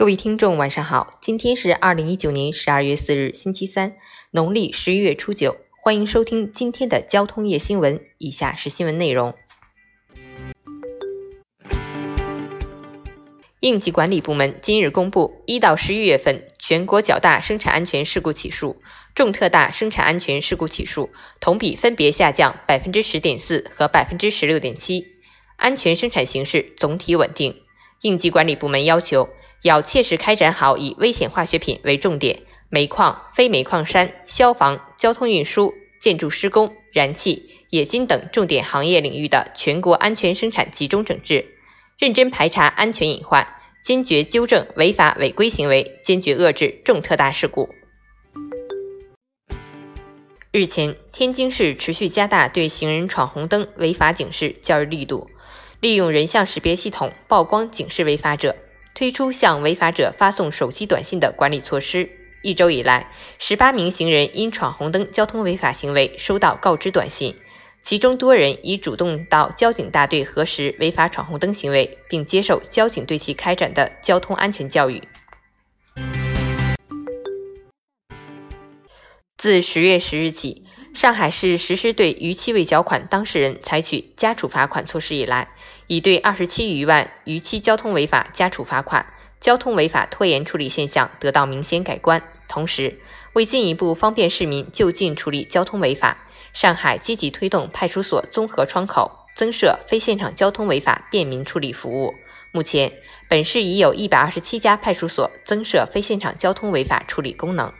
各位听众，晚上好！今天是二零一九年十二月四日，星期三，农历十一月初九。欢迎收听今天的交通夜新闻。以下是新闻内容：应急管理部门今日公布，一到十一月份全国较大生产安全事故起数、重特大生产安全事故起数同比分别下降百分之十点四和百分之十六点七，安全生产形势总体稳定。应急管理部门要求。要切实开展好以危险化学品为重点，煤矿、非煤矿山、消防、交通运输、建筑施工、燃气、冶金等重点行业领域的全国安全生产集中整治，认真排查安全隐患，坚决纠正违法违规行为，坚决遏制重特大事故。日前，天津市持续加大对行人闯红灯违法警示教育力度，利用人像识别系统曝光警示违法者。推出向违法者发送手机短信的管理措施。一周以来，十八名行人因闯红灯交通违法行为收到告知短信，其中多人已主动到交警大队核实违法闯红灯行为，并接受交警对其开展的交通安全教育。自十月十日起。上海市实施对逾期未缴款当事人采取加处罚款措施以来，已对二十七余万逾期交通违法加处罚款，交通违法拖延处理现象得到明显改观。同时，为进一步方便市民就近处理交通违法，上海积极推动派出所综合窗口增设非现场交通违法便民处理服务。目前，本市已有一百二十七家派出所增设非现场交通违法处理功能。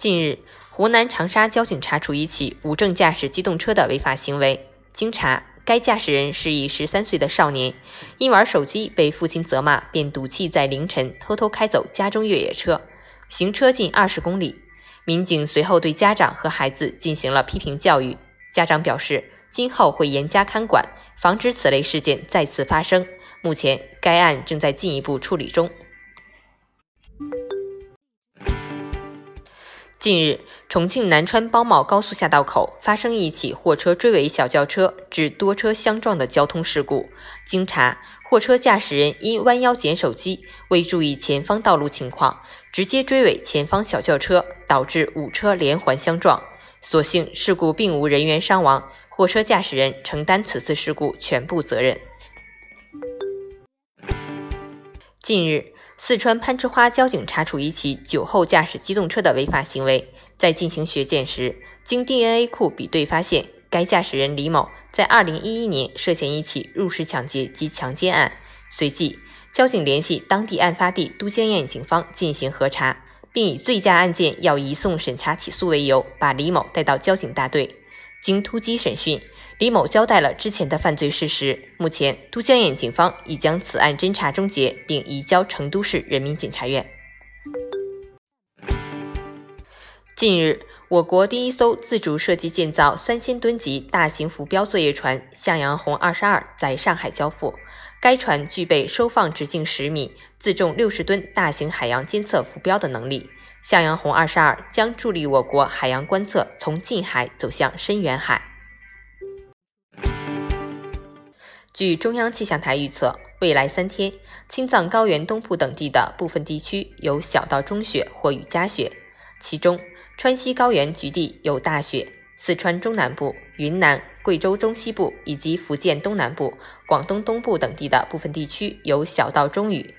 近日，湖南长沙交警查处一起无证驾驶机动车的违法行为。经查，该驾驶人是一十三岁的少年，因玩手机被父亲责骂，便赌气在凌晨偷偷开走家中越野车，行车近二十公里。民警随后对家长和孩子进行了批评教育，家长表示今后会严加看管，防止此类事件再次发生。目前，该案正在进一步处理中。近日，重庆南川包茂高速下道口发生一起货车追尾小轿车致多车相撞的交通事故。经查，货车驾驶人因弯腰捡手机，未注意前方道路情况，直接追尾前方小轿车，导致五车连环相撞。所幸事故并无人员伤亡，货车驾驶人承担此次事故全部责任。近日。四川攀枝花交警查处一起酒后驾驶机动车的违法行为，在进行血检时，经 DNA 库比对发现，该驾驶人李某在2011年涉嫌一起入室抢劫及强奸案。随即，交警联系当地案发地都江堰警方进行核查，并以醉驾案件要移送审查起诉为由，把李某带到交警大队。经突击审讯。李某交代了之前的犯罪事实。目前，都江堰警方已将此案侦查终结，并移交成都市人民检察院。近日，我国第一艘自主设计建造三千吨级大型浮标作业船“向阳红二十二”在上海交付。该船具备收放直径十米、自重六十吨大型海洋监测浮标的能力。“向阳红二十二”将助力我国海洋观测从近海走向深远海。据中央气象台预测，未来三天，青藏高原东部等地的部分地区有小到中雪或雨夹雪，其中川西高原局地有大雪，四川中南部、云南、贵州中西部以及福建东南部、广东东部等地的部分地区有小到中雨。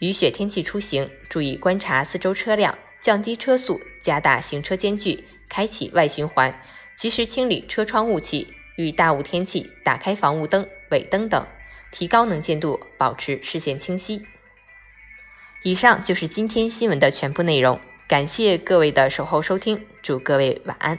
雨雪天气出行，注意观察四周车辆，降低车速，加大行车间距，开启外循环，及时清理车窗雾气。遇大雾天气，打开防雾灯、尾灯等，提高能见度，保持视线清晰。以上就是今天新闻的全部内容，感谢各位的守候收听，祝各位晚安。